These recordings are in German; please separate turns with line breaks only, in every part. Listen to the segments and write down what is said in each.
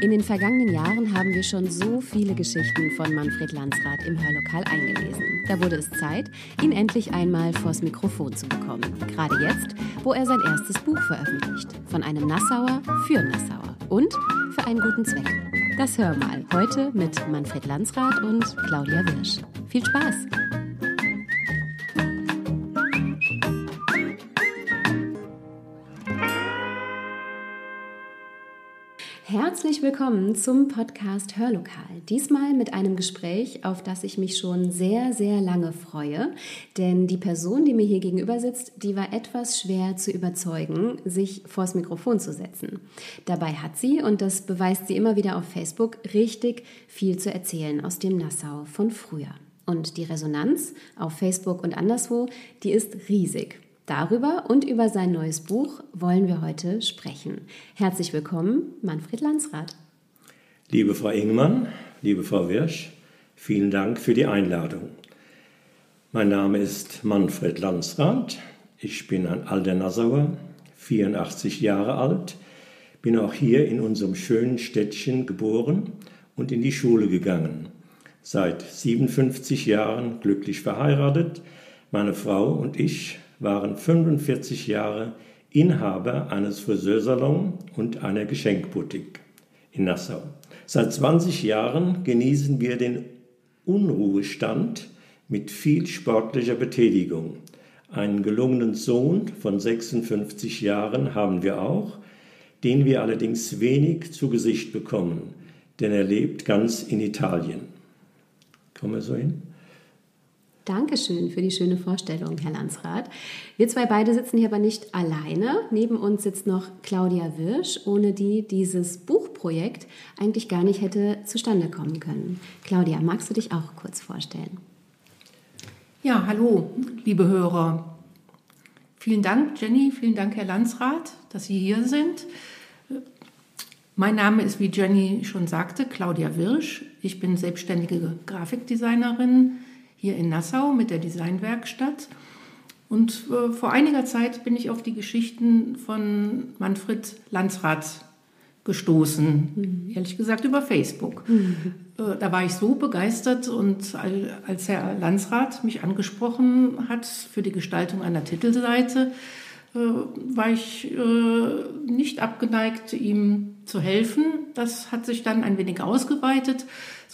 In den vergangenen Jahren haben wir schon so viele Geschichten von Manfred Landsrath im Hörlokal eingelesen. Da wurde es Zeit, ihn endlich einmal vors Mikrofon zu bekommen. Gerade jetzt, wo er sein erstes Buch veröffentlicht. Von einem Nassauer für Nassauer. Und für einen guten Zweck. Das Hör mal. Heute mit Manfred Landsrath und Claudia Wirsch. Viel Spaß! Herzlich willkommen zum Podcast Hörlokal. Diesmal mit einem Gespräch, auf das ich mich schon sehr, sehr lange freue. Denn die Person, die mir hier gegenüber sitzt, die war etwas schwer zu überzeugen, sich vors Mikrofon zu setzen. Dabei hat sie, und das beweist sie immer wieder auf Facebook, richtig viel zu erzählen aus dem Nassau von früher. Und die Resonanz auf Facebook und anderswo, die ist riesig. Darüber und über sein neues Buch wollen wir heute sprechen. Herzlich willkommen, Manfred Landsrath.
Liebe Frau Ingmann, liebe Frau Wirsch, vielen Dank für die Einladung. Mein Name ist Manfred Landsrath. Ich bin ein alter Nassauer, 84 Jahre alt, bin auch hier in unserem schönen Städtchen geboren und in die Schule gegangen. Seit 57 Jahren glücklich verheiratet. Meine Frau und ich waren 45 Jahre Inhaber eines Friseursalons und einer Geschenkboutique in Nassau. Seit 20 Jahren genießen wir den Unruhestand mit viel sportlicher Betätigung. Einen gelungenen Sohn von 56 Jahren haben wir auch, den wir allerdings wenig zu Gesicht bekommen, denn er lebt ganz in Italien. Kommen wir so hin?
Dankeschön für die schöne Vorstellung, Herr Landsrath. Wir zwei beide sitzen hier aber nicht alleine. Neben uns sitzt noch Claudia Wirsch, ohne die dieses Buchprojekt eigentlich gar nicht hätte zustande kommen können. Claudia, magst du dich auch kurz vorstellen?
Ja, hallo, liebe Hörer. Vielen Dank, Jenny, vielen Dank, Herr Landsrath, dass Sie hier sind. Mein Name ist, wie Jenny schon sagte, Claudia Wirsch. Ich bin selbstständige Grafikdesignerin hier in Nassau mit der Designwerkstatt. Und äh, vor einiger Zeit bin ich auf die Geschichten von Manfred Landsrath gestoßen, mhm. ehrlich gesagt über Facebook. Mhm. Äh, da war ich so begeistert und als Herr Landsrath mich angesprochen hat für die Gestaltung einer Titelseite, äh, war ich nicht abgeneigt, ihm zu helfen. Das hat sich dann ein wenig ausgeweitet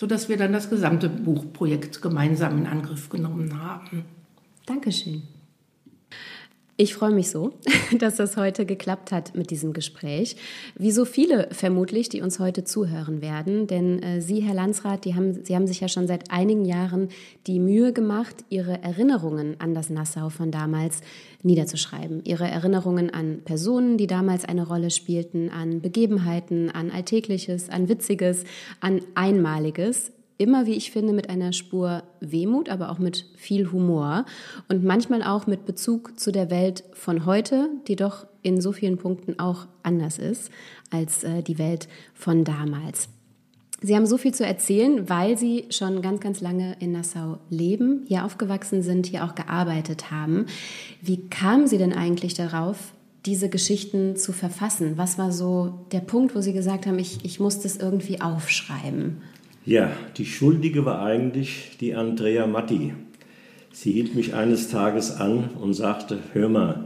sodass wir dann das gesamte Buchprojekt gemeinsam in Angriff genommen haben.
Dankeschön. Ich freue mich so, dass das heute geklappt hat mit diesem Gespräch. Wie so viele vermutlich, die uns heute zuhören werden. Denn äh, Sie, Herr Landsrath, die haben, Sie haben sich ja schon seit einigen Jahren die Mühe gemacht, Ihre Erinnerungen an das Nassau von damals niederzuschreiben. Ihre Erinnerungen an Personen, die damals eine Rolle spielten, an Begebenheiten, an Alltägliches, an Witziges, an Einmaliges immer, wie ich finde, mit einer Spur Wehmut, aber auch mit viel Humor und manchmal auch mit Bezug zu der Welt von heute, die doch in so vielen Punkten auch anders ist als äh, die Welt von damals. Sie haben so viel zu erzählen, weil Sie schon ganz, ganz lange in Nassau leben, hier aufgewachsen sind, hier auch gearbeitet haben. Wie kamen Sie denn eigentlich darauf, diese Geschichten zu verfassen? Was war so der Punkt, wo Sie gesagt haben, ich, ich muss das irgendwie aufschreiben?
Ja, die Schuldige war eigentlich die Andrea Matti. Sie hielt mich eines Tages an und sagte, hör mal,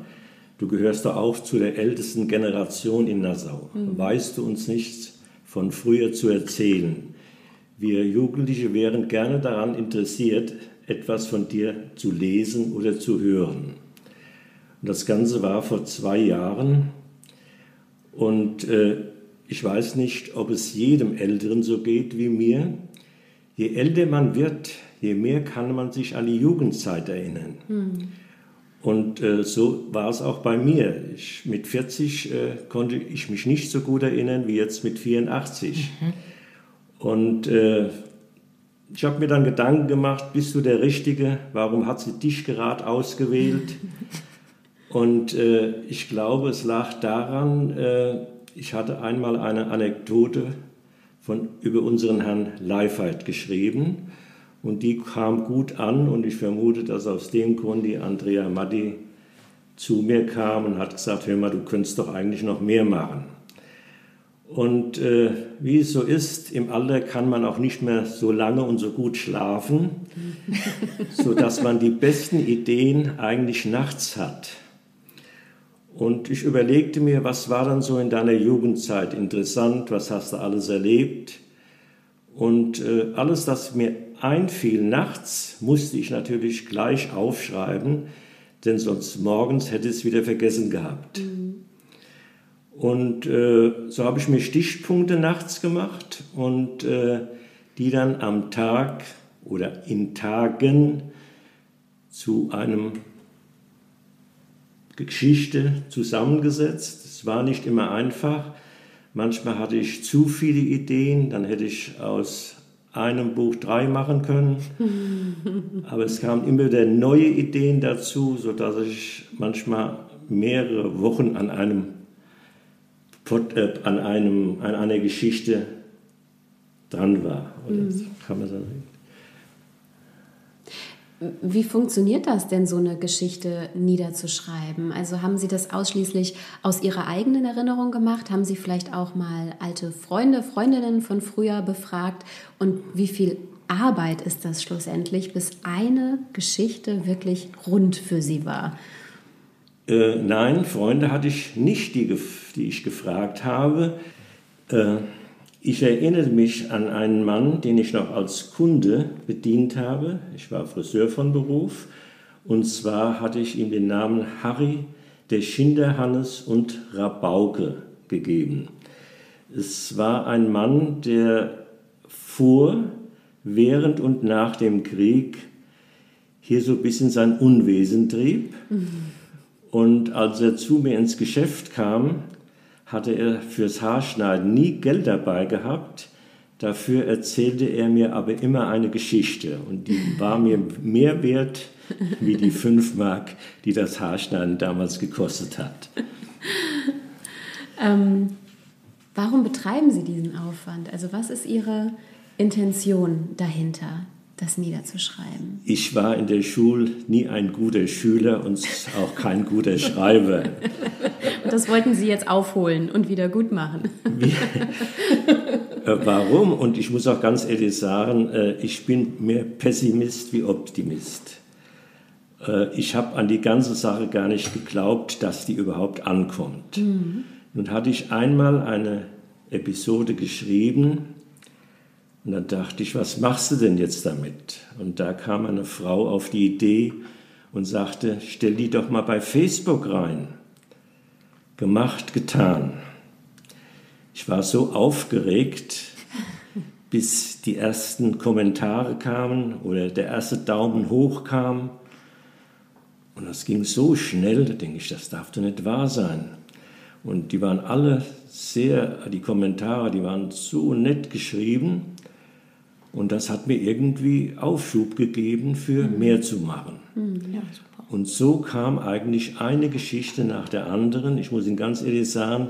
du gehörst doch auch zu der ältesten Generation in Nassau. Mhm. Weißt du uns nichts von früher zu erzählen? Wir Jugendliche wären gerne daran interessiert, etwas von dir zu lesen oder zu hören. Und das Ganze war vor zwei Jahren und äh, ich weiß nicht, ob es jedem Älteren so geht wie mir. Je älter man wird, je mehr kann man sich an die Jugendzeit erinnern. Mhm. Und äh, so war es auch bei mir. Ich, mit 40 äh, konnte ich mich nicht so gut erinnern wie jetzt mit 84. Mhm. Und äh, ich habe mir dann Gedanken gemacht, bist du der Richtige? Warum hat sie dich gerade ausgewählt? Und äh, ich glaube, es lag daran, äh, ich hatte einmal eine Anekdote von, über unseren Herrn Leifert geschrieben und die kam gut an und ich vermute, dass aus dem Grund die Andrea Matti zu mir kam und hat gesagt, hör mal, du könntest doch eigentlich noch mehr machen. Und äh, wie es so ist, im Alter kann man auch nicht mehr so lange und so gut schlafen, sodass man die besten Ideen eigentlich nachts hat. Und ich überlegte mir, was war dann so in deiner Jugendzeit interessant, was hast du alles erlebt? Und äh, alles, das mir einfiel nachts, musste ich natürlich gleich aufschreiben, denn sonst morgens hätte ich es wieder vergessen gehabt. Mhm. Und äh, so habe ich mir Stichpunkte nachts gemacht und äh, die dann am Tag oder in Tagen zu einem Geschichte zusammengesetzt. Es war nicht immer einfach. Manchmal hatte ich zu viele Ideen, dann hätte ich aus einem Buch drei machen können. Aber es kamen immer wieder neue Ideen dazu, sodass ich manchmal mehrere Wochen an einem, äh, an einem an einer Geschichte dran war. Oder mhm. kann man sagen.
Wie funktioniert das denn, so eine Geschichte niederzuschreiben? Also haben Sie das ausschließlich aus Ihrer eigenen Erinnerung gemacht? Haben Sie vielleicht auch mal alte Freunde, Freundinnen von früher befragt? Und wie viel Arbeit ist das schlussendlich, bis eine Geschichte wirklich rund für Sie war?
Äh, nein, Freunde hatte ich nicht, die, die ich gefragt habe. Äh, ich erinnere mich an einen Mann, den ich noch als Kunde bedient habe. Ich war Friseur von Beruf. Und zwar hatte ich ihm den Namen Harry der Schinderhannes und Rabauke gegeben. Es war ein Mann, der vor, während und nach dem Krieg hier so ein bisschen sein Unwesen trieb. Mhm. Und als er zu mir ins Geschäft kam, hatte er fürs Haarschneiden nie Geld dabei gehabt. Dafür erzählte er mir aber immer eine Geschichte und die war mir mehr wert wie die fünf Mark, die das Haarschneiden damals gekostet hat.
ähm, warum betreiben Sie diesen Aufwand? Also was ist Ihre Intention dahinter? Das niederzuschreiben?
Ich war in der Schule nie ein guter Schüler und auch kein guter Schreiber.
und das wollten Sie jetzt aufholen und wieder gut machen. Wie,
äh, warum? Und ich muss auch ganz ehrlich sagen, äh, ich bin mehr Pessimist wie Optimist. Äh, ich habe an die ganze Sache gar nicht geglaubt, dass die überhaupt ankommt. Mhm. Nun hatte ich einmal eine Episode geschrieben, und dann dachte ich, was machst du denn jetzt damit? Und da kam eine Frau auf die Idee und sagte, stell die doch mal bei Facebook rein. Gemacht, getan. Ich war so aufgeregt, bis die ersten Kommentare kamen oder der erste Daumen hoch kam. Und das ging so schnell, da denke ich, das darf doch nicht wahr sein. Und die waren alle sehr, die Kommentare, die waren so nett geschrieben. Und das hat mir irgendwie Aufschub gegeben, für mhm. mehr zu machen. Mhm. Ja, und so kam eigentlich eine Geschichte nach der anderen. Ich muss Ihnen ganz ehrlich sagen,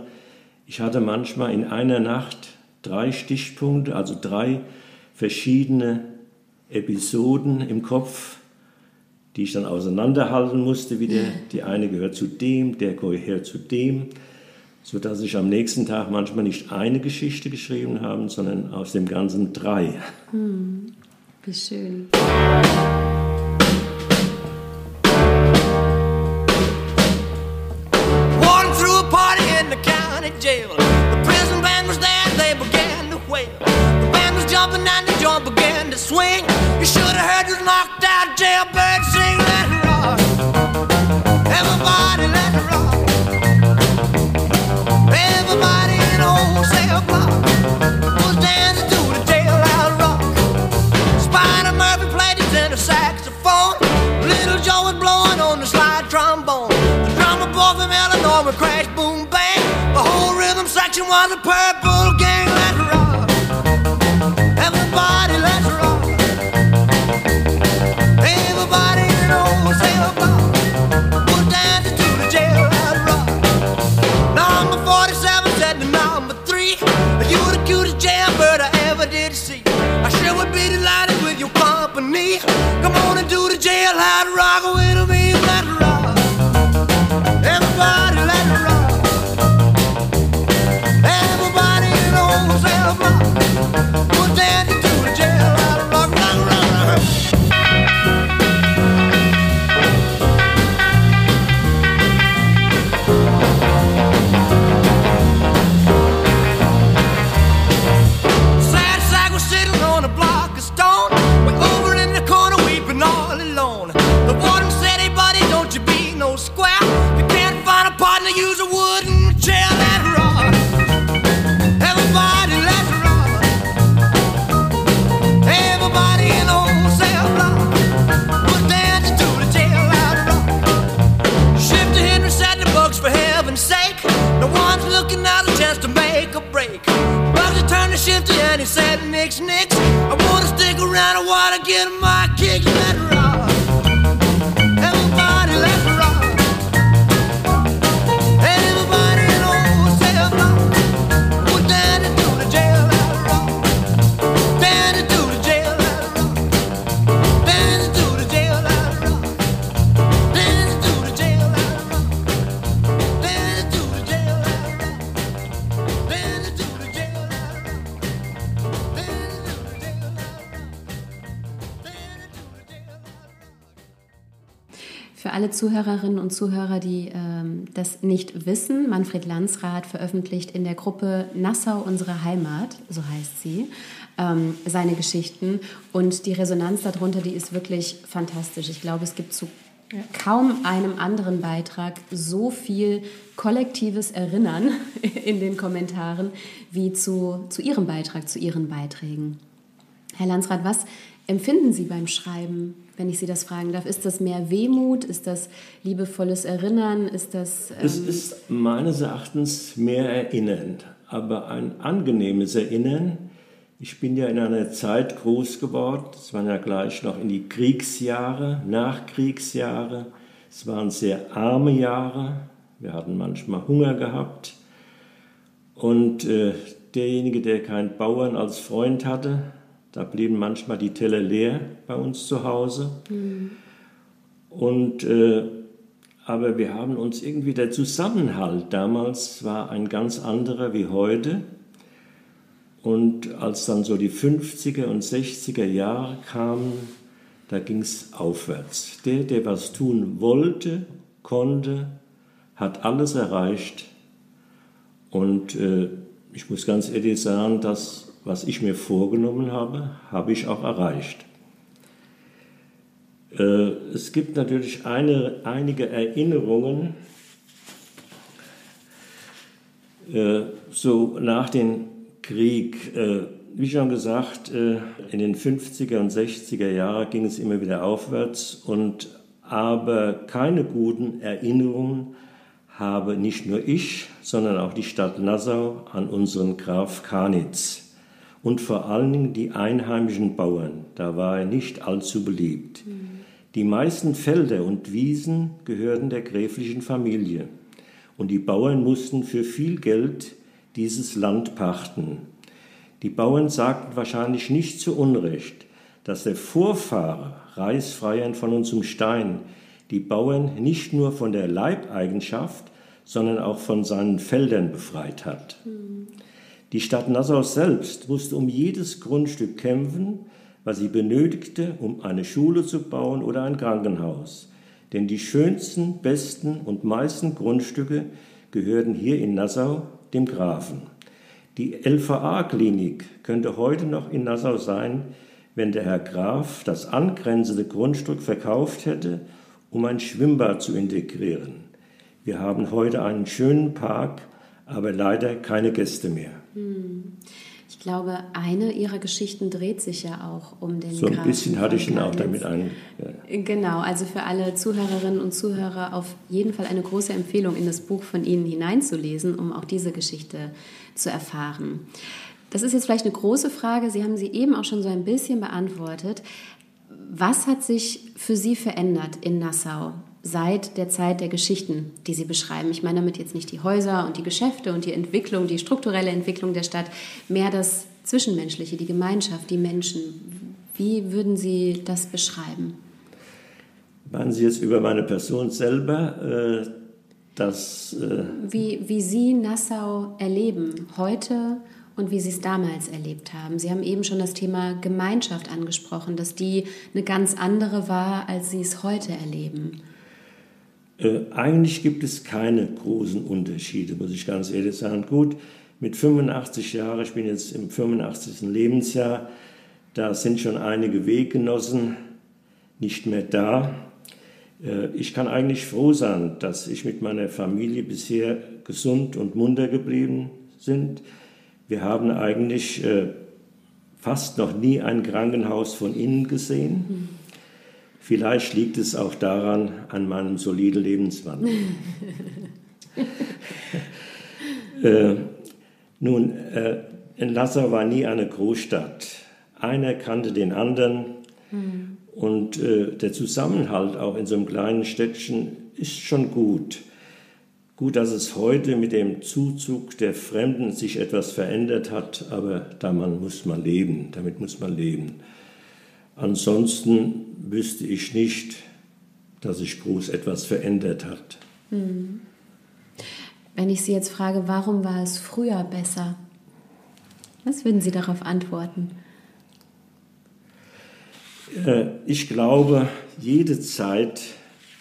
ich hatte manchmal in einer Nacht drei Stichpunkte, also drei verschiedene Episoden im Kopf, die ich dann auseinanderhalten musste wieder. Die eine gehört zu dem, der gehört zu dem sodass ich am nächsten Tag manchmal nicht eine Geschichte geschrieben habe, sondern aus dem Ganzen drei. Hm,
wie schön. Walking through a party in the county jail. The Zuhörerinnen und Zuhörer, die ähm, das nicht wissen, Manfred Landsrath veröffentlicht in der Gruppe Nassau, unsere Heimat, so heißt sie, ähm, seine Geschichten. Und die Resonanz darunter, die ist wirklich fantastisch. Ich glaube, es gibt zu ja. kaum einem anderen Beitrag so viel kollektives Erinnern in den Kommentaren wie zu, zu Ihrem Beitrag, zu Ihren Beiträgen. Herr Landsrath, was empfinden Sie beim Schreiben, wenn ich Sie das fragen darf? Ist das mehr Wehmut? Ist das liebevolles Erinnern? Ist das.
Ähm es ist meines Erachtens mehr Erinnern, aber ein angenehmes Erinnern. Ich bin ja in einer Zeit groß geworden, es waren ja gleich noch in die Kriegsjahre, Nachkriegsjahre. Es waren sehr arme Jahre, wir hatten manchmal Hunger gehabt. Und äh, derjenige, der keinen Bauern als Freund hatte, da blieben manchmal die Teller leer bei uns zu Hause. Mhm. Und, äh, aber wir haben uns irgendwie, der Zusammenhalt damals war ein ganz anderer wie heute. Und als dann so die 50er und 60er Jahre kamen, da ging es aufwärts. Der, der was tun wollte, konnte, hat alles erreicht. Und äh, ich muss ganz ehrlich sagen, dass was ich mir vorgenommen habe, habe ich auch erreicht. Äh, es gibt natürlich eine, einige Erinnerungen, äh, so nach dem Krieg. Äh, wie schon gesagt, in den 50er und 60er Jahren ging es immer wieder aufwärts, und, aber keine guten Erinnerungen habe nicht nur ich, sondern auch die Stadt Nassau an unseren Graf Kanitz und vor allen Dingen die einheimischen Bauern. Da war er nicht allzu beliebt. Mhm. Die meisten Felder und Wiesen gehörten der gräflichen Familie und die Bauern mussten für viel Geld dieses Land pachten. Die Bauern sagten wahrscheinlich nicht zu Unrecht, dass der Vorfahre Reichsfreiern von uns zum Stein die Bauern nicht nur von der Leibeigenschaft, sondern auch von seinen Feldern befreit hat. Mhm. Die Stadt Nassau selbst musste um jedes Grundstück kämpfen, was sie benötigte, um eine Schule zu bauen oder ein Krankenhaus. Denn die schönsten, besten und meisten Grundstücke gehörten hier in Nassau dem Grafen. Die LVA-Klinik könnte heute noch in Nassau sein, wenn der Herr Graf das angrenzende Grundstück verkauft hätte, um ein Schwimmbad zu integrieren. Wir haben heute einen schönen Park, aber leider keine Gäste mehr.
Ich glaube, eine ihrer Geschichten dreht sich ja auch um den
So ein Grafen bisschen hatte ich ihn auch damit an.
Ja. Genau, also für alle Zuhörerinnen und Zuhörer auf jeden Fall eine große Empfehlung, in das Buch von Ihnen hineinzulesen, um auch diese Geschichte zu erfahren. Das ist jetzt vielleicht eine große Frage, Sie haben sie eben auch schon so ein bisschen beantwortet. Was hat sich für Sie verändert in Nassau? Seit der Zeit der Geschichten, die Sie beschreiben. Ich meine damit jetzt nicht die Häuser und die Geschäfte und die Entwicklung, die strukturelle Entwicklung der Stadt, mehr das Zwischenmenschliche, die Gemeinschaft, die Menschen. Wie würden Sie das beschreiben?
Meinen Sie jetzt über meine Person selber? Äh, dass,
äh wie, wie Sie Nassau erleben heute und wie Sie es damals erlebt haben. Sie haben eben schon das Thema Gemeinschaft angesprochen, dass die eine ganz andere war, als Sie es heute erleben.
Äh, eigentlich gibt es keine großen Unterschiede, muss ich ganz ehrlich sagen. Gut, mit 85 Jahren, ich bin jetzt im 85. Lebensjahr, da sind schon einige Weggenossen nicht mehr da. Äh, ich kann eigentlich froh sein, dass ich mit meiner Familie bisher gesund und munter geblieben sind. Wir haben eigentlich äh, fast noch nie ein Krankenhaus von innen gesehen. Vielleicht liegt es auch daran, an meinem soliden Lebenswandel. äh, nun, äh, in Lassau war nie eine Großstadt. Einer kannte den anderen mhm. und äh, der Zusammenhalt auch in so einem kleinen Städtchen ist schon gut. Gut, dass es heute mit dem Zuzug der Fremden sich etwas verändert hat, aber da muss man leben, damit muss man leben. Ansonsten wüsste ich nicht, dass sich groß etwas verändert hat. Hm.
Wenn ich Sie jetzt frage, warum war es früher besser? Was würden Sie darauf antworten?
Äh, ich glaube, jede Zeit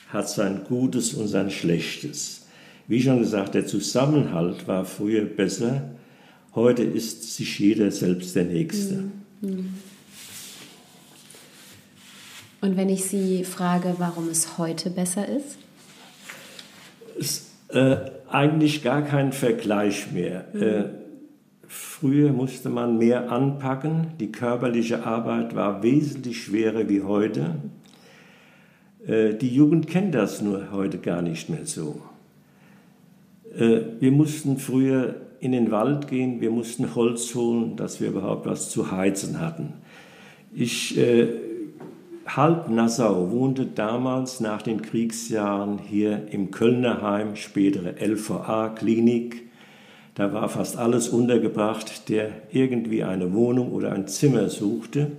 hat sein Gutes und sein Schlechtes. Wie schon gesagt, der Zusammenhalt war früher besser. Heute ist sich jeder selbst der Nächste. Mhm.
Und wenn ich Sie frage, warum es heute besser ist?
Es, äh, eigentlich gar kein Vergleich mehr. Mhm. Äh, früher musste man mehr anpacken. Die körperliche Arbeit war wesentlich schwerer wie heute. Äh, die Jugend kennt das nur heute gar nicht mehr so. Äh, wir mussten früher in den Wald gehen, wir mussten Holz holen, dass wir überhaupt was zu heizen hatten. Ich, äh, halb Nassau wohnte damals nach den Kriegsjahren hier im Kölnerheim, spätere LVA-Klinik. Da war fast alles untergebracht, der irgendwie eine Wohnung oder ein Zimmer suchte.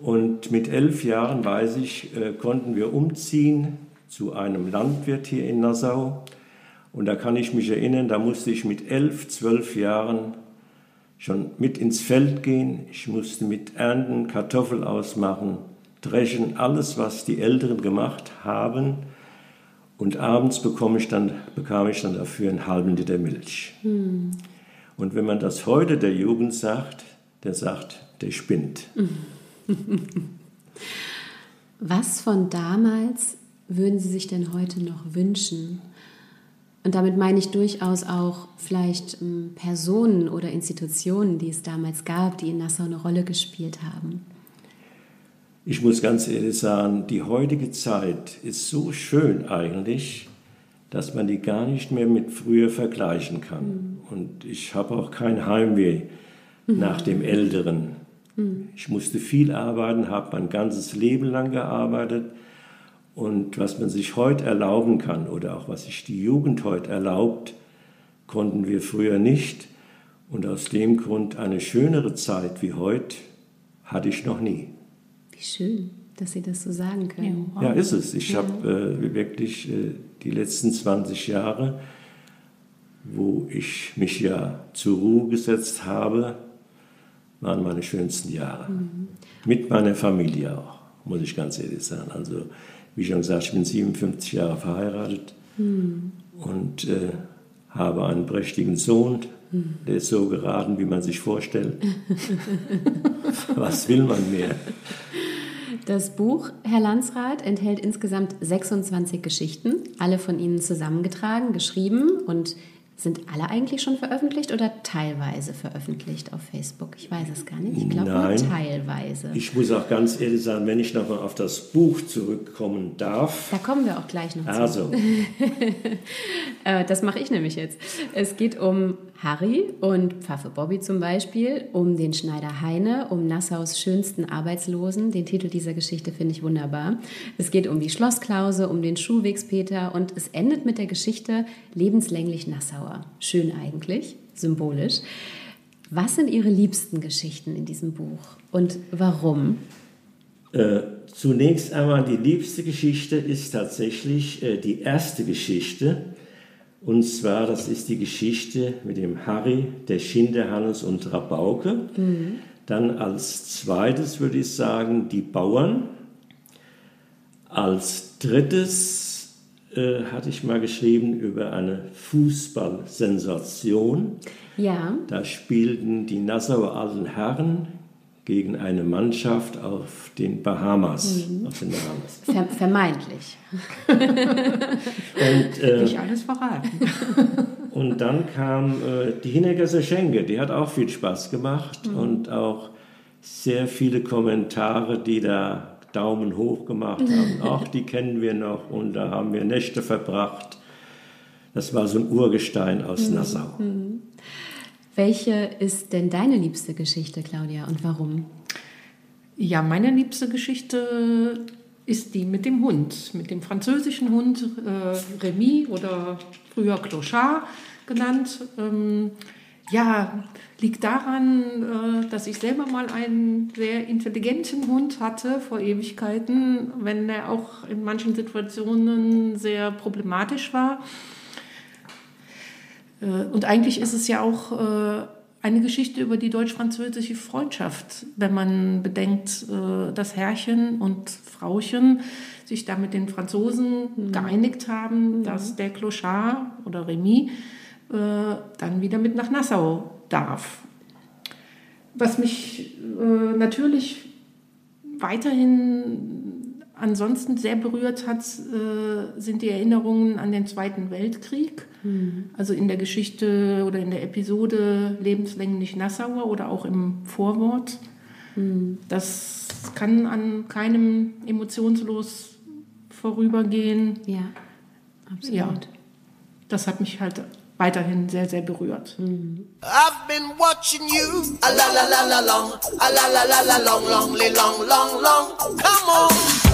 Und mit elf Jahren, weiß ich, äh, konnten wir umziehen zu einem Landwirt hier in Nassau. Und da kann ich mich erinnern, da musste ich mit elf, zwölf Jahren schon mit ins Feld gehen. Ich musste mit Ernten, Kartoffel ausmachen, dreschen, alles, was die Älteren gemacht haben. Und abends bekam ich dann, bekam ich dann dafür einen halben Liter Milch. Hm. Und wenn man das heute der Jugend sagt, der sagt, der spinnt.
Was von damals würden Sie sich denn heute noch wünschen? Und damit meine ich durchaus auch vielleicht ähm, Personen oder Institutionen, die es damals gab, die in Nassau eine Rolle gespielt haben.
Ich muss ganz ehrlich sagen, die heutige Zeit ist so schön eigentlich, dass man die gar nicht mehr mit früher vergleichen kann. Mhm. Und ich habe auch kein Heimweh mhm. nach dem Älteren. Mhm. Ich musste viel arbeiten, habe mein ganzes Leben lang gearbeitet. Und was man sich heute erlauben kann oder auch was sich die Jugend heute erlaubt, konnten wir früher nicht. Und aus dem Grund eine schönere Zeit wie heute hatte ich noch nie.
Wie schön, dass Sie das so sagen können.
Ja, ist es. Ich ja. habe äh, wirklich äh, die letzten 20 Jahre, wo ich mich ja zur Ruhe gesetzt habe, waren meine schönsten Jahre. Mhm. Mit meiner Familie auch, muss ich ganz ehrlich sagen. Also, wie schon gesagt, ich bin 57 Jahre verheiratet mhm. und äh, habe einen prächtigen Sohn, mhm. der ist so geraten, wie man sich vorstellt. Was will man mehr?
Das Buch, Herr Landsrath, enthält insgesamt 26 Geschichten, alle von Ihnen zusammengetragen, geschrieben und sind alle eigentlich schon veröffentlicht oder teilweise veröffentlicht auf Facebook? Ich weiß es gar nicht. Ich glaube nur teilweise.
Ich muss auch ganz ehrlich sagen, wenn ich nochmal auf das Buch zurückkommen darf.
Da kommen wir auch gleich noch
also. zu.
Äh, das mache ich nämlich jetzt. Es geht um Harry und Pfaffe Bobby zum Beispiel, um den Schneider Heine, um Nassaus schönsten Arbeitslosen. Den Titel dieser Geschichte finde ich wunderbar. Es geht um die Schlossklause, um den Schuhwegspeter und es endet mit der Geschichte Lebenslänglich Nassauer. Schön eigentlich, symbolisch. Was sind Ihre liebsten Geschichten in diesem Buch und warum?
Äh, zunächst einmal die liebste Geschichte ist tatsächlich äh, die erste Geschichte, und zwar, das ist die Geschichte mit dem Harry, der Schinderhannes und Rabauke. Mhm. Dann als zweites würde ich sagen, die Bauern. Als drittes äh, hatte ich mal geschrieben über eine Fußballsensation.
Ja.
Da spielten die Nassauer alten Herren gegen eine Mannschaft auf den Bahamas.
Mhm. Auf den Bahamas. Ver vermeintlich.
und, äh, Nicht alles verraten.
und dann kam äh, die Hinnegesser Schenke, die hat auch viel Spaß gemacht mhm. und auch sehr viele Kommentare, die da Daumen hoch gemacht haben. Ach, die kennen wir noch und da haben wir Nächte verbracht. Das war so ein Urgestein aus mhm. Nassau.
Welche ist denn deine liebste Geschichte, Claudia, und warum?
Ja, meine liebste Geschichte ist die mit dem Hund, mit dem französischen Hund äh, Remy oder früher Clochard genannt. Ähm, ja, liegt daran, äh, dass ich selber mal einen sehr intelligenten Hund hatte vor Ewigkeiten, wenn er auch in manchen Situationen sehr problematisch war. Äh, und eigentlich ist es ja auch äh, eine Geschichte über die deutsch-französische Freundschaft, wenn man bedenkt, äh, dass Herrchen und Frauchen sich da mit den Franzosen mhm. geeinigt haben, mhm. dass der Clochard oder Remy dann wieder mit nach Nassau darf. Was mich natürlich weiterhin ansonsten sehr berührt hat, äh, sind die Erinnerungen an den Zweiten Weltkrieg. Mhm. Also in der Geschichte oder in der Episode Lebenslänglich Nassauer oder auch im Vorwort. Mhm. Das kann an keinem emotionslos vorübergehen.
Ja, absolut.
Ja, das hat mich halt weiterhin sehr, sehr berührt.
Hm. I've been watching you a la la la la long, a la la la la long, long, long, long, long, come on.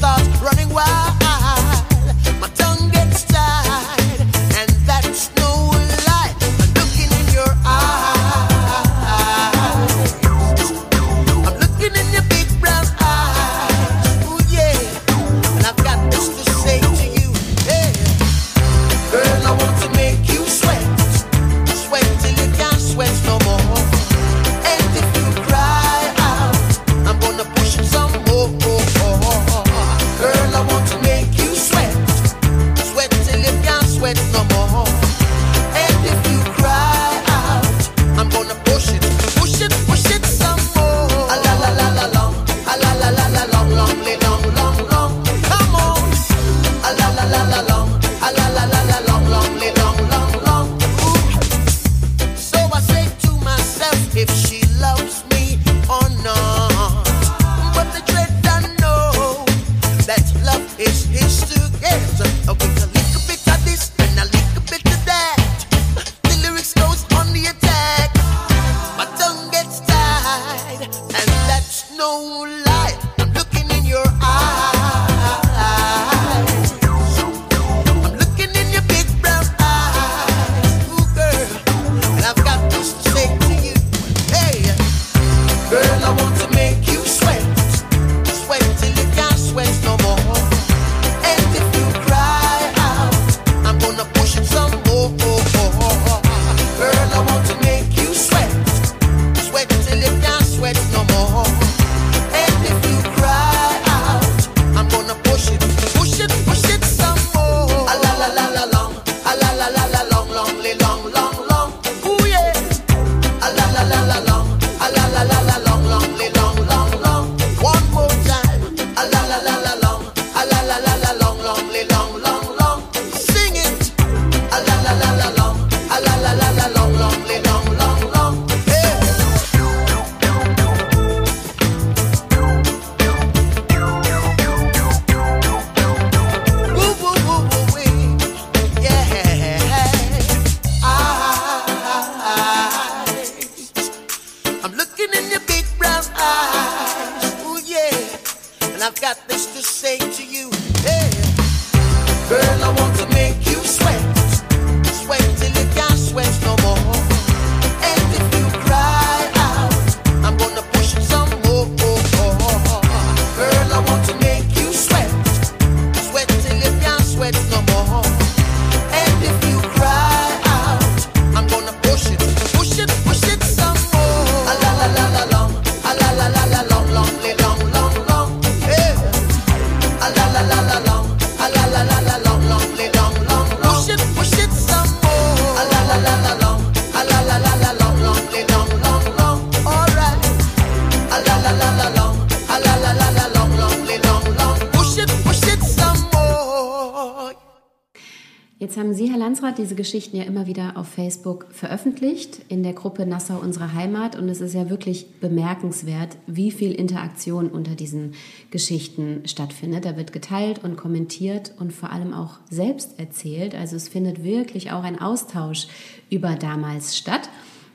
diese Geschichten ja immer wieder auf Facebook veröffentlicht, in der Gruppe Nassau unsere Heimat. Und es ist ja wirklich bemerkenswert, wie viel Interaktion unter diesen Geschichten stattfindet. Da wird geteilt und kommentiert und vor allem auch selbst erzählt. Also es findet wirklich auch ein Austausch über damals statt.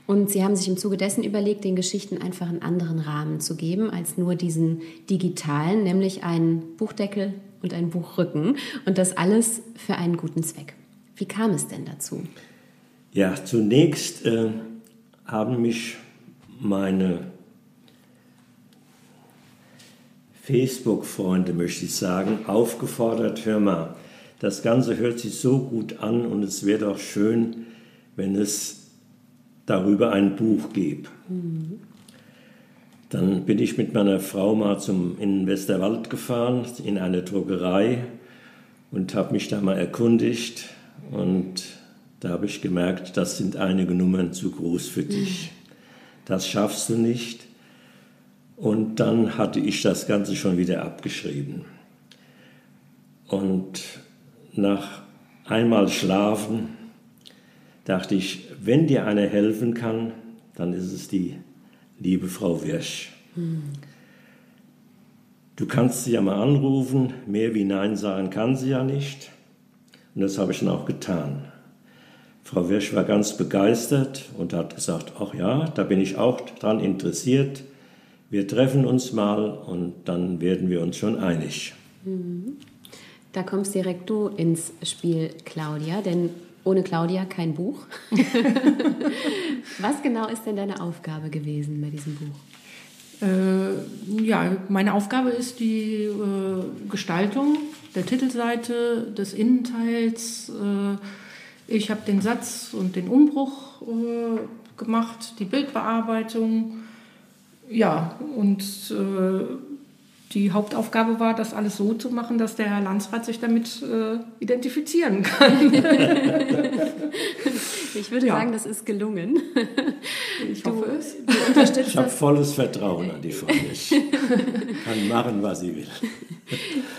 Und sie haben sich im Zuge dessen überlegt, den Geschichten einfach einen anderen Rahmen zu geben als nur diesen digitalen, nämlich einen Buchdeckel und einen Buchrücken. Und das alles für einen guten Zweck. Wie kam es denn dazu?
Ja, zunächst äh, haben mich meine Facebook-Freunde, möchte ich sagen, aufgefordert, hör mal, das Ganze hört sich so gut an und es wäre doch schön, wenn es darüber ein Buch gäbe. Mhm. Dann bin ich mit meiner Frau mal zum, in Westerwald gefahren, in eine Druckerei und habe mich da mal erkundigt und da habe ich gemerkt, das sind einige Nummern zu groß für dich. Das schaffst du nicht. Und dann hatte ich das Ganze schon wieder abgeschrieben. Und nach einmal Schlafen dachte ich, wenn dir einer helfen kann, dann ist es die liebe Frau Wirsch. Hm. Du kannst sie ja mal anrufen, mehr wie Nein sagen kann sie ja nicht. Und das habe ich dann auch getan. Frau Wirsch war ganz begeistert und hat gesagt, ach ja, da bin ich auch dran interessiert. Wir treffen uns mal und dann werden wir uns schon einig.
Mhm. Da kommst direkt du ins Spiel, Claudia, denn ohne Claudia kein Buch. Was genau ist denn deine Aufgabe gewesen bei diesem Buch?
Äh, ja, meine Aufgabe ist die äh, Gestaltung der Titelseite, des Innenteils. Äh, ich habe den Satz und den Umbruch äh, gemacht, die Bildbearbeitung. Ja, und äh, die Hauptaufgabe war, das alles so zu machen, dass der Herr Landsrat sich damit äh, identifizieren kann.
ich würde ja. sagen, das ist gelungen.
Ich du, hoffe es. Du unterstützt ich habe volles Vertrauen an die Frau. Ich kann machen, was sie will.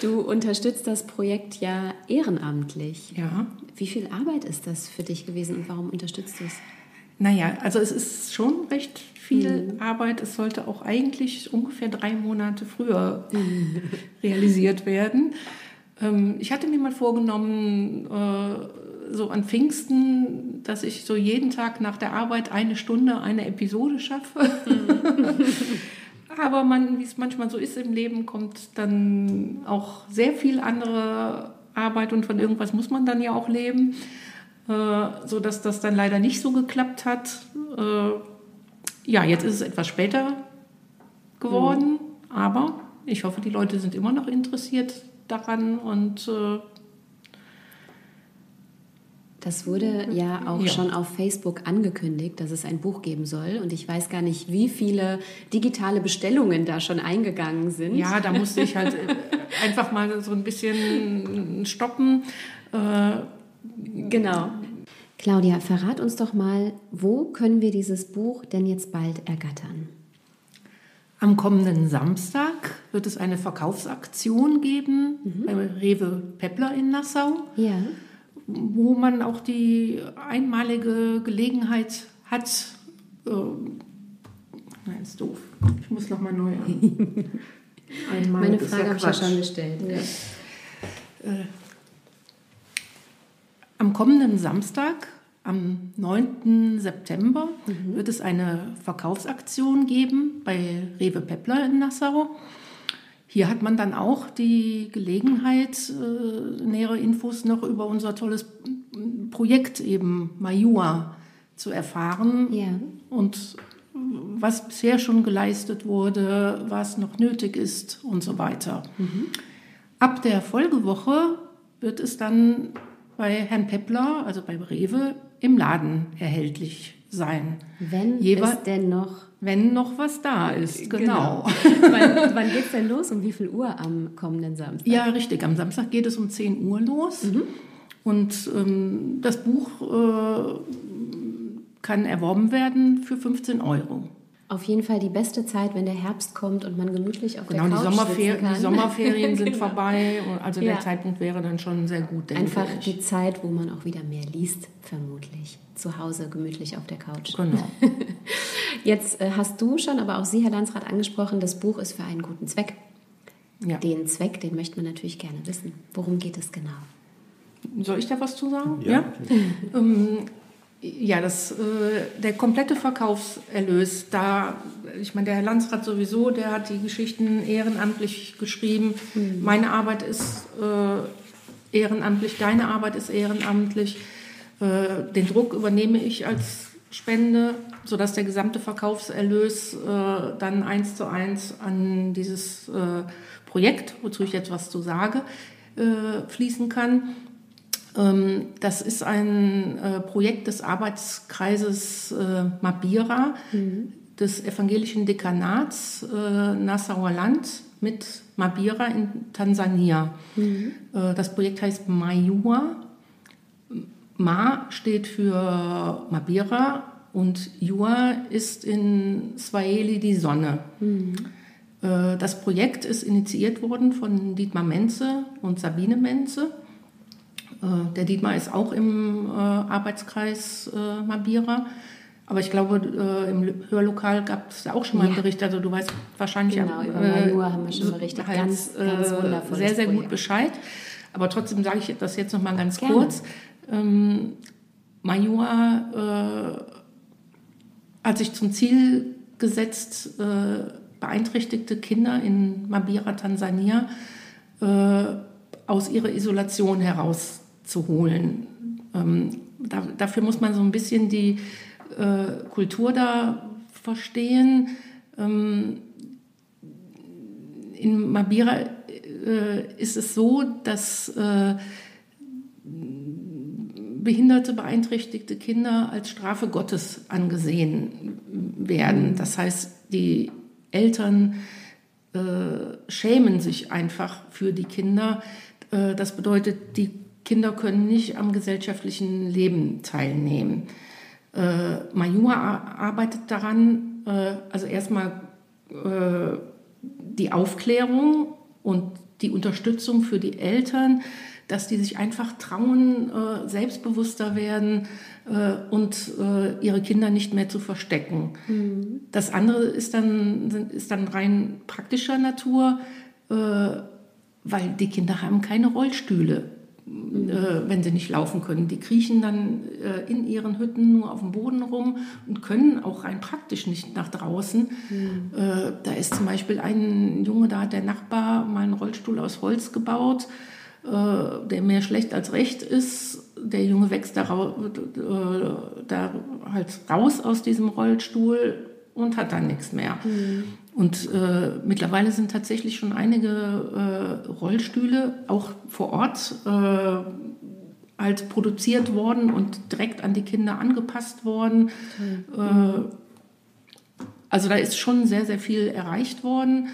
Du unterstützt das Projekt ja ehrenamtlich.
Ja.
Wie viel Arbeit ist das für dich gewesen und warum unterstützt du es?
Naja, also es ist schon recht viel mhm. Arbeit. Es sollte auch eigentlich ungefähr drei Monate früher realisiert werden. Ähm, ich hatte mir mal vorgenommen, äh, so an Pfingsten, dass ich so jeden Tag nach der Arbeit eine Stunde eine Episode schaffe. Mhm. Aber man, wie es manchmal so ist im Leben, kommt dann auch sehr viel andere Arbeit und von irgendwas muss man dann ja auch leben. Äh, so dass das dann leider nicht so geklappt hat. Äh, ja, jetzt ist es etwas später geworden, mhm. aber ich hoffe, die Leute sind immer noch interessiert daran und äh,
das wurde ja auch ja. schon auf Facebook angekündigt, dass es ein Buch geben soll. Und ich weiß gar nicht, wie viele digitale Bestellungen da schon eingegangen sind.
Ja, da musste ich halt einfach mal so ein bisschen stoppen. Äh,
Genau. Claudia, verrat uns doch mal, wo können wir dieses Buch denn jetzt bald ergattern?
Am kommenden Samstag wird es eine Verkaufsaktion geben mhm. bei Rewe Peppler in Nassau,
ja.
Wo man auch die einmalige Gelegenheit hat. Äh, nein, ist doof. Ich muss noch mal neu
an. Meine Frage habe ich ja schon gestellt. Ja.
Äh, am kommenden Samstag, am 9. September, mhm. wird es eine Verkaufsaktion geben bei Rewe Peppler in Nassau. Hier hat man dann auch die Gelegenheit, äh, nähere Infos noch über unser tolles Projekt eben Majua zu erfahren
ja.
und was bisher schon geleistet wurde, was noch nötig ist und so weiter. Mhm. Ab der Folgewoche wird es dann bei Herrn Peppler, also bei Rewe, im Laden erhältlich sein.
Wenn Jeweil, es denn noch...
Wenn noch was da ist, genau. genau.
wann wann geht es denn los? Um wie viel Uhr am kommenden Samstag?
Ja, richtig. Am Samstag geht es um 10 Uhr los. Mhm. Und ähm, das Buch äh, kann erworben werden für 15 Euro.
Auf jeden Fall die beste Zeit, wenn der Herbst kommt und man gemütlich auf genau, der Couch
die Sommerferien, kann. Die Sommerferien sind genau. vorbei, also ja. der Zeitpunkt wäre dann schon sehr gut.
Einfach ich. die Zeit, wo man auch wieder mehr liest, vermutlich. Zu Hause gemütlich auf der Couch.
Genau.
Jetzt äh, hast du schon, aber auch Sie, Herr Landsrat, angesprochen, das Buch ist für einen guten Zweck. Ja. Den Zweck, den möchte man natürlich gerne wissen. Worum geht es genau?
Soll ich da was zu sagen?
Ja. ja?
ja, das, äh, der komplette Verkaufserlös, da, ich meine, der Herr Landsrat sowieso, der hat die Geschichten ehrenamtlich geschrieben. Mhm. Meine Arbeit ist äh, ehrenamtlich, deine Arbeit ist ehrenamtlich. Äh, den Druck übernehme ich als Spende, sodass der gesamte Verkaufserlös äh, dann eins zu eins an dieses äh, Projekt, wozu ich jetzt was zu sage, äh, fließen kann. Ähm, das ist ein äh, Projekt des Arbeitskreises äh, Mabira, mhm. des evangelischen Dekanats Nassauer Land mit Mabira in Tansania. Mhm. Das Projekt heißt Mayua Ma steht für Mabira und Jua ist in Swahili die Sonne. Mhm. Das Projekt ist initiiert worden von Dietmar Menze und Sabine Menze. Äh, der Dietmar ist auch im äh, Arbeitskreis Mabira. Aber ich glaube, im Hörlokal gab es da auch schon mal einen ja. Bericht. Also du weißt wahrscheinlich
genau, über äh, haben wir schon berichtet.
Halt, ganz, ganz wundervoll. Sehr, sehr Projekt. gut Bescheid. Aber trotzdem sage ich das jetzt noch mal ganz Gerne. kurz. Ähm, Majua äh, hat sich zum Ziel gesetzt, äh, beeinträchtigte Kinder in Mabira, Tansania, äh, aus ihrer Isolation herauszuholen. Ähm, da, dafür muss man so ein bisschen die äh, Kultur da verstehen. Ähm, in Mabira äh, ist es so, dass äh, behinderte, beeinträchtigte Kinder als Strafe Gottes angesehen werden. Das heißt, die Eltern äh, schämen sich einfach für die Kinder. Äh, das bedeutet, die Kinder können nicht am gesellschaftlichen Leben teilnehmen. Äh, Majua arbeitet daran, äh, also erstmal äh, die Aufklärung und die Unterstützung für die Eltern, dass die sich einfach trauen, äh, selbstbewusster werden äh, und äh, ihre Kinder nicht mehr zu verstecken. Mhm. Das andere ist dann, ist dann rein praktischer Natur, äh, weil die Kinder haben keine Rollstühle. Äh, wenn sie nicht laufen können. Die kriechen dann äh, in ihren Hütten nur auf dem Boden rum und können auch rein praktisch nicht nach draußen. Mhm. da ist zum Beispiel ein Junge, da hat der Nachbar mal einen Rollstuhl aus Holz gebaut äh, der mehr schlecht als recht ist. Der Junge wächst da, äh, da halt raus aus diesem Rollstuhl und hat dann nichts mehr. Mhm. Und äh, mittlerweile sind tatsächlich schon einige äh, Rollstühle auch vor Ort äh, halt produziert worden und direkt an die Kinder angepasst worden. Mhm. also da ist schon sehr, sehr viel erreicht worden,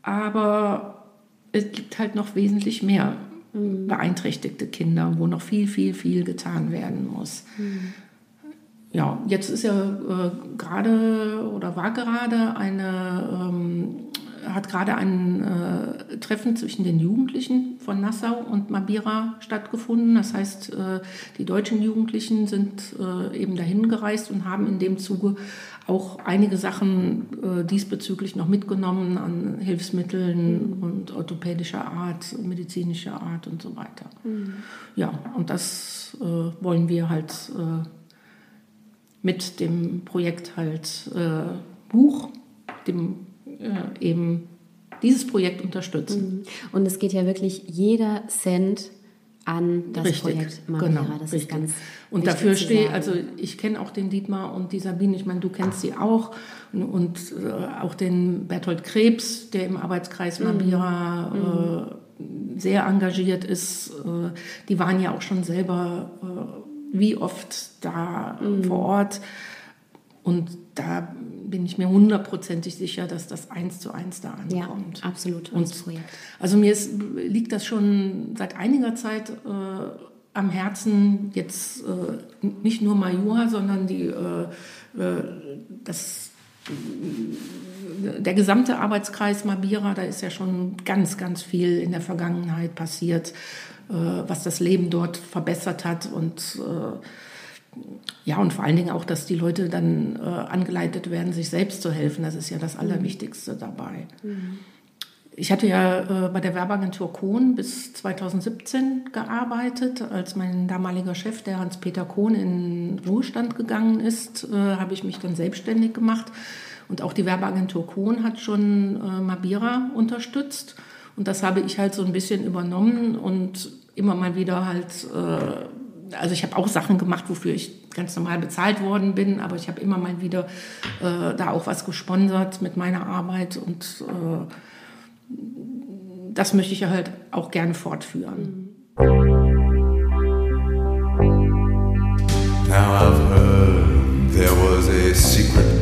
aber es gibt halt noch wesentlich mehr beeinträchtigte Kinder, wo noch viel, viel, viel getan werden muss. Mhm. Ja, jetzt ist ja äh, gerade oder war gerade eine, ähm, hat gerade ein äh, Treffen zwischen den Jugendlichen von Nassau und Mabira stattgefunden. Das heißt, äh, die deutschen Jugendlichen sind äh, eben dahin gereist und haben in dem Zuge auch einige Sachen äh, diesbezüglich noch mitgenommen an Hilfsmitteln mhm. und orthopädischer Art, medizinischer Art und so weiter. Mhm. Ja, und das äh, wollen wir halt mit dem Projekt halt äh, Buch, dem äh, eben dieses Projekt unterstützen.
Mhm. Und es geht ja wirklich jeder Cent an das
richtig,
Projekt
Mamira. Genau, das richtig. ist ganz Und dafür stehe, also ich kenne auch den Dietmar und die Sabine, ich meine, du kennst sie auch und, und äh, auch den Berthold Krebs, der im Arbeitskreis Mamira mhm. äh, sehr engagiert ist. Äh, die waren ja auch schon selber äh, wie oft da mhm. vor Ort und da bin ich mir hundertprozentig sicher, dass das eins zu eins da ankommt.
Ja, absolut.
Und also mir ist, liegt das schon seit einiger Zeit äh, am Herzen, jetzt äh, nicht nur Majua, sondern die, äh, äh das, der gesamte Arbeitskreis Mabira, da ist ja schon ganz, ganz viel in der Vergangenheit passiert, äh, was das Leben dort verbessert hat und äh, ja, und vor allen Dingen auch, dass die Leute dann äh, angeleitet werden, sich selbst zu helfen. Das ist ja das Allerwichtigste dabei. Mhm. Ich hatte ja äh, bei der Werbeagentur Kohn bis 2017 gearbeitet. Als mein damaliger Chef, der Hans-Peter Kohn, in Ruhestand gegangen ist, äh, habe ich mich dann selbstständig gemacht. Und auch die Werbeagentur Kohn hat schon äh, Mabira unterstützt. Und das habe ich halt so ein bisschen übernommen und immer mal wieder halt, äh, also ich habe auch Sachen gemacht, wofür ich ganz normal bezahlt worden bin, aber ich habe immer mal wieder äh, da auch was gesponsert mit meiner Arbeit und äh, das möchte ich halt auch gerne fortführen.
Now I've heard there was a secret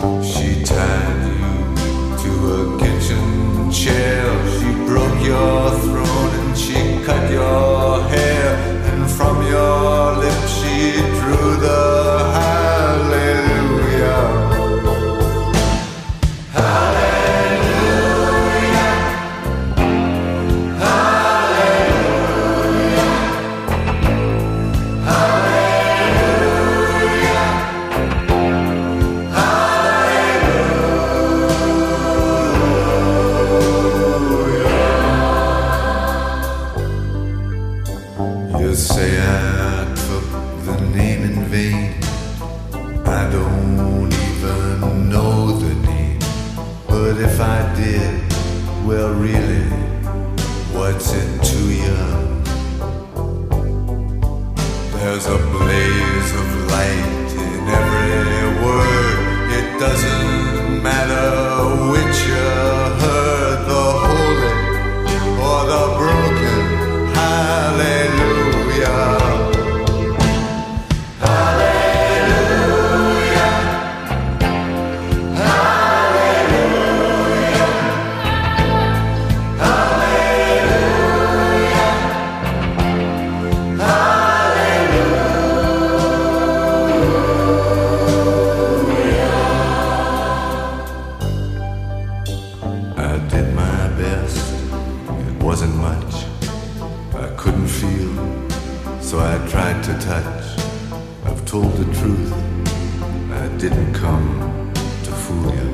She wasn't much. I couldn't feel, so I tried to touch. I've told the truth. I didn't come to fool you.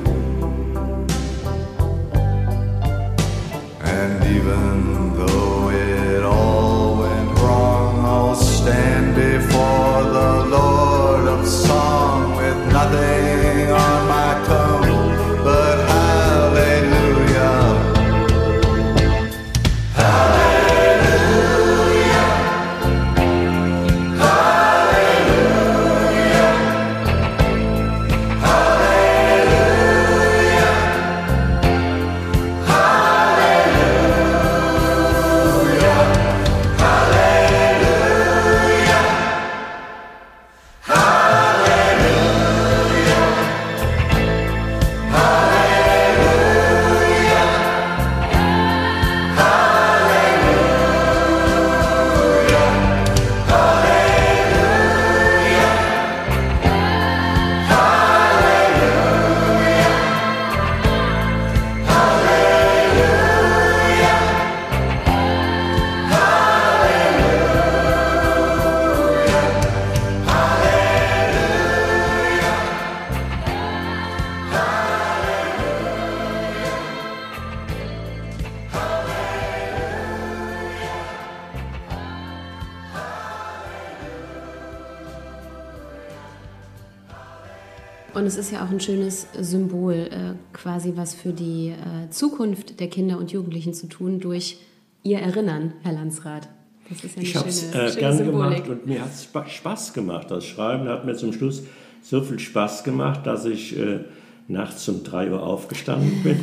Und es ist ja auch ein schönes Symbol, äh, quasi was für die äh, Zukunft der Kinder und Jugendlichen zu tun durch ihr Erinnern, Herr Landsrat. Das ist ja
Ich
eine
habe es äh, gern
Symbolik.
gemacht und mir hat es Spaß gemacht. Das Schreiben hat mir zum Schluss so viel Spaß gemacht, dass ich äh, nachts um 3 Uhr aufgestanden bin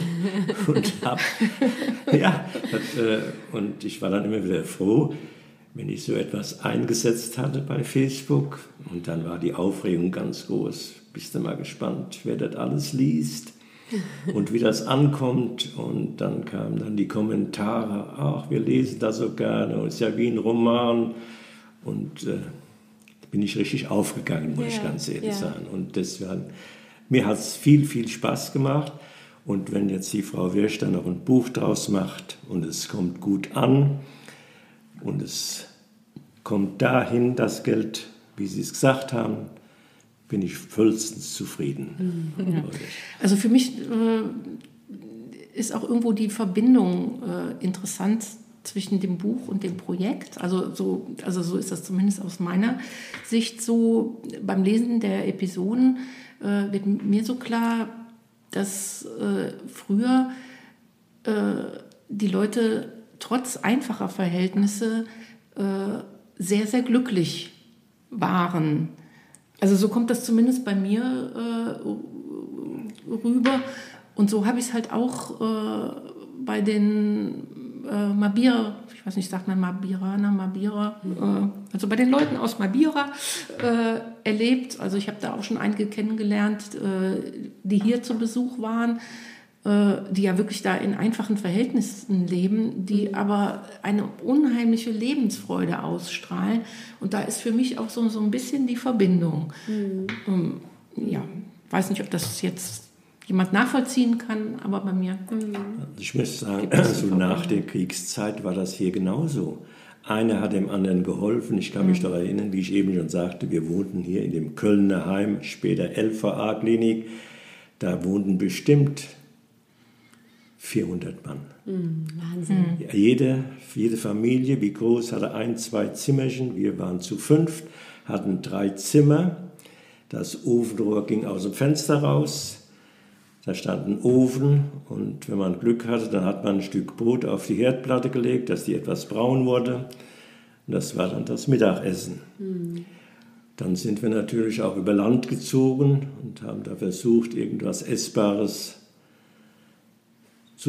und hab, ja, hat, äh, und ich war dann immer wieder froh, wenn ich so etwas eingesetzt hatte bei Facebook und dann war die Aufregung ganz groß. Bist du mal gespannt, wer das alles liest und wie das ankommt und dann kamen dann die Kommentare, ach, wir lesen das so gerne, ist ja wie ein Roman und äh, bin ich richtig aufgegangen, muss ich
Ja,
ganz ehrlich
ja.
sagen. Und deswegen, mir hat es viel, viel Spaß gemacht. Und wenn jetzt die Frau Wirsch dann noch ein Buch draus macht und es kommt gut an und es kommt dahin, das Geld, wie Sie es gesagt haben, bin ich vollstens zufrieden.
Also für mich äh, ist auch irgendwo die Verbindung äh, interessant zwischen dem Buch und dem Projekt. Also so, also so ist das zumindest aus meiner Sicht so. Beim Lesen der Episoden äh, wird mir so klar, dass äh, früher äh, die Leute trotz einfacher Verhältnisse äh, sehr, sehr glücklich waren. Also so kommt das zumindest bei mir äh, rüber. Und so habe ich es halt auch äh, bei den äh, Mabir, ich weiß nicht, sagt man Mabiraner, Mabira, äh, also bei den Leuten aus Mabira äh, erlebt. Also ich habe da auch schon einige kennengelernt, äh, die hier zu Besuch waren, die ja wirklich da in einfachen Verhältnissen leben, die aber eine unheimliche Lebensfreude ausstrahlen. Und da ist für mich auch so, so ein bisschen die Verbindung. Ähm, ja, weiß nicht, ob das jetzt jemand nachvollziehen kann, aber bei mir.
Ich muss sagen, so nach der Kriegszeit war das hier genauso. Einer hat dem anderen geholfen. Ich kann mich daran erinnern, wie ich eben schon sagte, wir wohnten hier in dem Kölner Heim, später LVA-Klinik. Da wohnten bestimmt 400 Mann.
Wahnsinn.
Ja, Jede, jede Familie, wie groß, hatte ein, zwei Zimmerchen. Wir waren zu fünft, hatten drei Zimmer. Das Ofenrohr ging aus dem Fenster raus. Da stand ein Ofen und wenn man Glück hatte, dann hat man ein Stück Brot auf die Herdplatte gelegt, dass die etwas braun wurde. Und das war dann das Mittagessen. Dann sind wir natürlich auch über Land gezogen und haben da versucht, irgendwas Essbares zu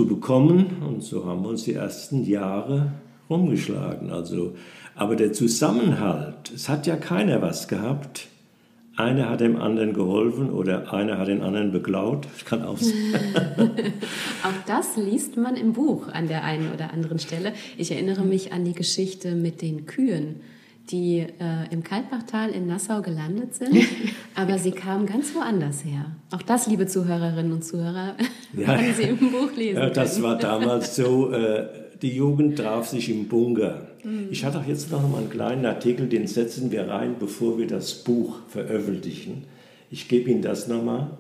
bekommen. Und so haben wir uns die ersten Jahre rumgeschlagen. Also, aber der Zusammenhalt, es hat ja keiner was gehabt. Einer hat dem anderen geholfen oder einer hat den anderen beklaut. Das kann auch.
Auch das liest man im Buch an der einen oder anderen Stelle. Ich erinnere mich an die Geschichte mit den Kühen, die äh, im Kaltbachtal in Nassau gelandet sind, aber sie kamen ganz woanders her. Auch das, liebe Zuhörerinnen und Zuhörer,
Ja.
werden Sie im Buch lesen.
Ja, das
können.
war damals so, äh, die Jugend traf sich im Bunker. Ich hatte auch jetzt noch mal einen kleinen Artikel, den setzen wir rein, bevor wir das Buch veröffentlichen. Ich gebe Ihnen das nochmal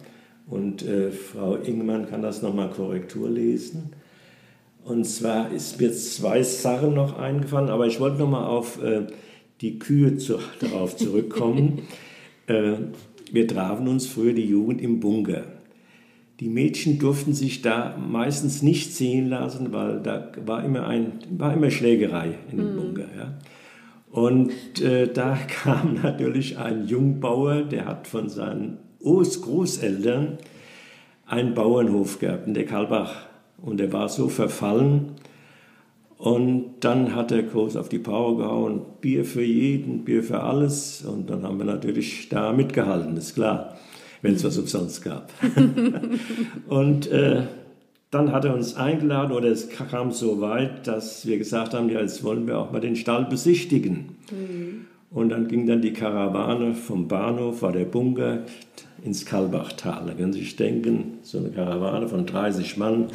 und äh, Frau Ingmann kann das nochmal Korrektur lesen. Und zwar ist mir zwei Sachen noch eingefallen, aber ich wollte nochmal auf äh, die Kühe zu, darauf zurückkommen. äh, wir trafen uns früher die Jugend im Bunker. Die Mädchen durften sich da meistens nicht sehen lassen, weil da war immer, ein, war immer Schlägerei in dem Bunker. Ja. Und äh, da kam natürlich ein Jungbauer, der hat von seinen Groß Großeltern einen Bauernhof gehabt in der Kalbach. Und der war so verfallen. Und dann hat er groß auf die Power gehauen, Bier für jeden, Bier für alles. Und dann haben wir natürlich da mitgehalten, ist klar, wenn es was umsonst gab. und äh, dann hat er uns eingeladen oder es kam so weit, dass wir gesagt haben, ja, jetzt wollen wir auch mal den Stall besichtigen. Und dann ging dann die Karawane vom Bahnhof, war der Bunker, ins Kalbachtal. Da können Sie sich denken, so eine Karawane von 30 Mann,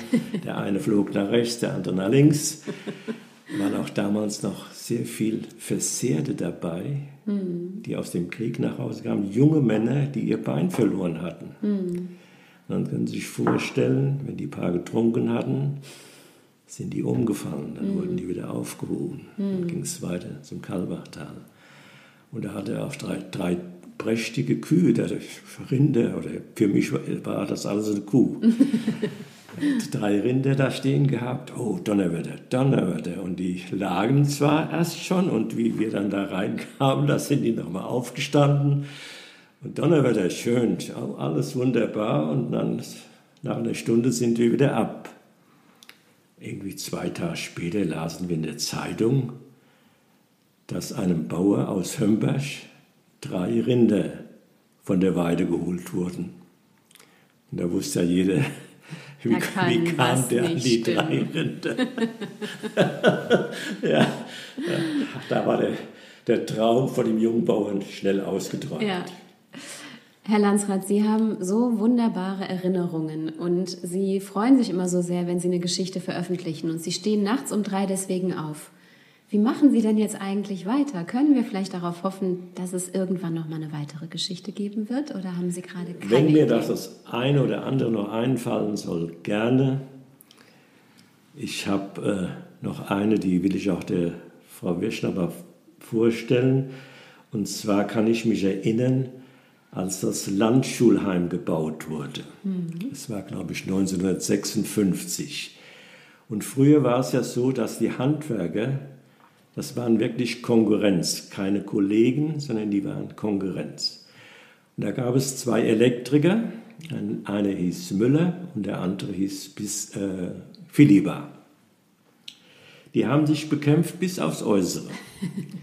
der eine flog nach rechts, der andere nach links. Waren auch damals noch sehr viel Versehrte dabei, die aus dem Krieg nach Hause kamen. Junge Männer, die ihr Bein verloren hatten. Und dann können Sie sich vorstellen, wenn die paar getrunken hatten, sind die umgefallen, dann wurden die wieder aufgehoben. Dann ging es weiter zum Kalbachtal. Und da hatte er auch drei, drei prächtige Kühe, der Rinder, oder für mich war das alles eine Kuh. drei Rinder da stehen gehabt. Oh, Donnerwetter, Donnerwetter. Und die lagen zwar erst schon und wie wir dann da reinkamen, da sind die nochmal aufgestanden. Und Donnerwetter, schön, alles wunderbar. Und dann nach einer Stunde sind wir wieder ab. Irgendwie zwei Tage später lasen wir in der Zeitung, dass einem Bauer aus Hömberg drei Rinder von der Weide geholt wurden. Und da wusste ja jeder, wie, wie kam der an die stimmen. drei Rinder? ja, da war der, der Traum von dem Jungbauern schnell ausgeträumt. Ja.
Herr Landsrat, Sie haben so wunderbare Erinnerungen und Sie freuen sich immer so sehr, wenn Sie eine Geschichte veröffentlichen und Sie stehen nachts um drei deswegen auf. Wie machen Sie denn jetzt eigentlich weiter? Können wir vielleicht darauf hoffen, dass es irgendwann noch mal eine weitere Geschichte geben wird oder haben Sie gerade keine
Wenn mir das das eine oder andere noch einfallen soll, gerne. Ich habe äh, noch eine, die will ich auch der Frau Wirschnapper vorstellen. Und zwar kann ich mich erinnern, als das Landschulheim gebaut wurde. Mhm. Das war, glaube ich, 1956. Und früher war es ja so, dass die Handwerker, das waren wirklich Konkurrenz, keine Kollegen, sondern die waren Konkurrenz. Und da gab es zwei Elektriker, einer hieß Müller und der andere hieß bis, äh, Philippa. Die haben sich bekämpft bis aufs Äußere.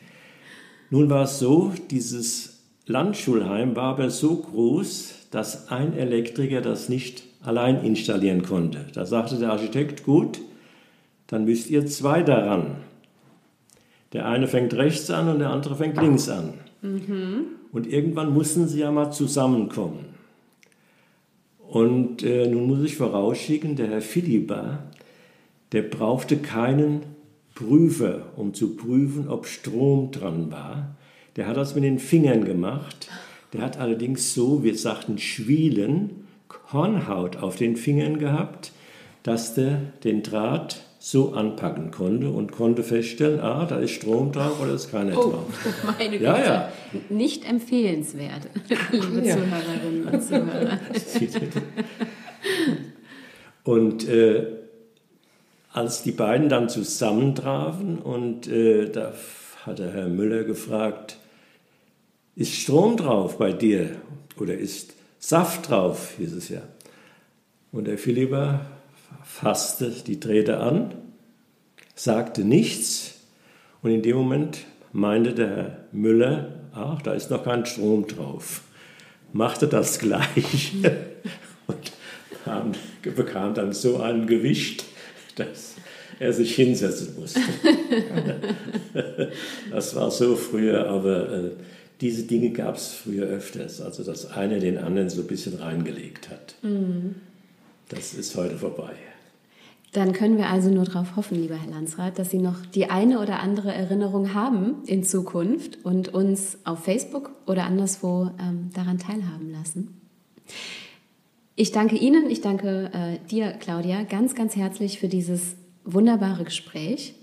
Nun war es so, dieses Landschulheim war aber so groß, dass ein Elektriker das nicht allein installieren konnte. Da sagte der Architekt, gut, dann müsst ihr zwei daran. Der eine fängt rechts an und der andere fängt links an. Mhm. Und irgendwann mussten sie ja mal zusammenkommen. Und äh, nun muss ich vorausschicken, der Herr Philippa, der brauchte keinen Prüfer, um zu prüfen, ob Strom dran war. Der hat das mit den Fingern gemacht. Der hat allerdings so, wir sagten Schwielen, Hornhaut auf den Fingern gehabt, dass der den Draht so anpacken konnte und konnte feststellen, ah, da ist Strom drauf oder ist keiner oh, drauf.
Meine Güte. Ja, ja. Nicht empfehlenswert, liebe ja. Zuhörerinnen und Zuhörer.
und äh, als die beiden dann zusammentrafen und äh, da hat der Herr Müller gefragt, ist Strom drauf bei dir oder ist Saft drauf, hieß es ja. Und der Philipper fasste die Drähte an, sagte nichts und in dem Moment meinte der Herr Müller, ach, da ist noch kein Strom drauf. Machte das gleich und bekam dann so ein Gewicht, dass er sich hinsetzen musste. das war so früher, aber äh, diese Dinge gab es früher öfters, also dass einer den anderen so ein bisschen reingelegt hat. Mhm. Das ist heute vorbei.
Dann können wir also nur darauf hoffen, lieber Herr Landsrat, dass Sie noch die eine oder andere Erinnerung haben in Zukunft und uns auf Facebook oder anderswo ähm, daran teilhaben lassen. Ich danke Ihnen, ich danke äh, dir, Claudia, ganz, ganz herzlich für dieses wunderbare Gespräch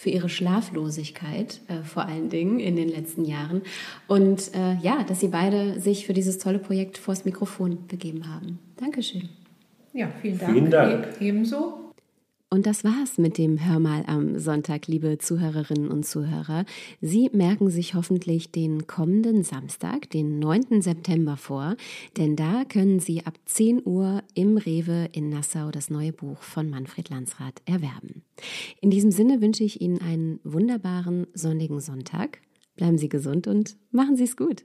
für ihre Schlaflosigkeit, äh, vor allen Dingen in den letzten Jahren. Und äh, ja, dass Sie beide sich für dieses tolle Projekt vors Mikrofon begeben haben. Dankeschön.
Ja, vielen Dank. Vielen Dank. Ebenso.
Und das war's mit dem Hör mal am Sonntag, liebe Zuhörerinnen und Zuhörer. Sie merken sich hoffentlich den kommenden Samstag, den 9. September vor, denn da können Sie ab 10 Uhr im Rewe in Nassau das neue Buch von Manfred Landsrath erwerben. In diesem Sinne wünsche ich Ihnen einen wunderbaren sonnigen Sonntag. Bleiben Sie gesund und machen Sie es gut.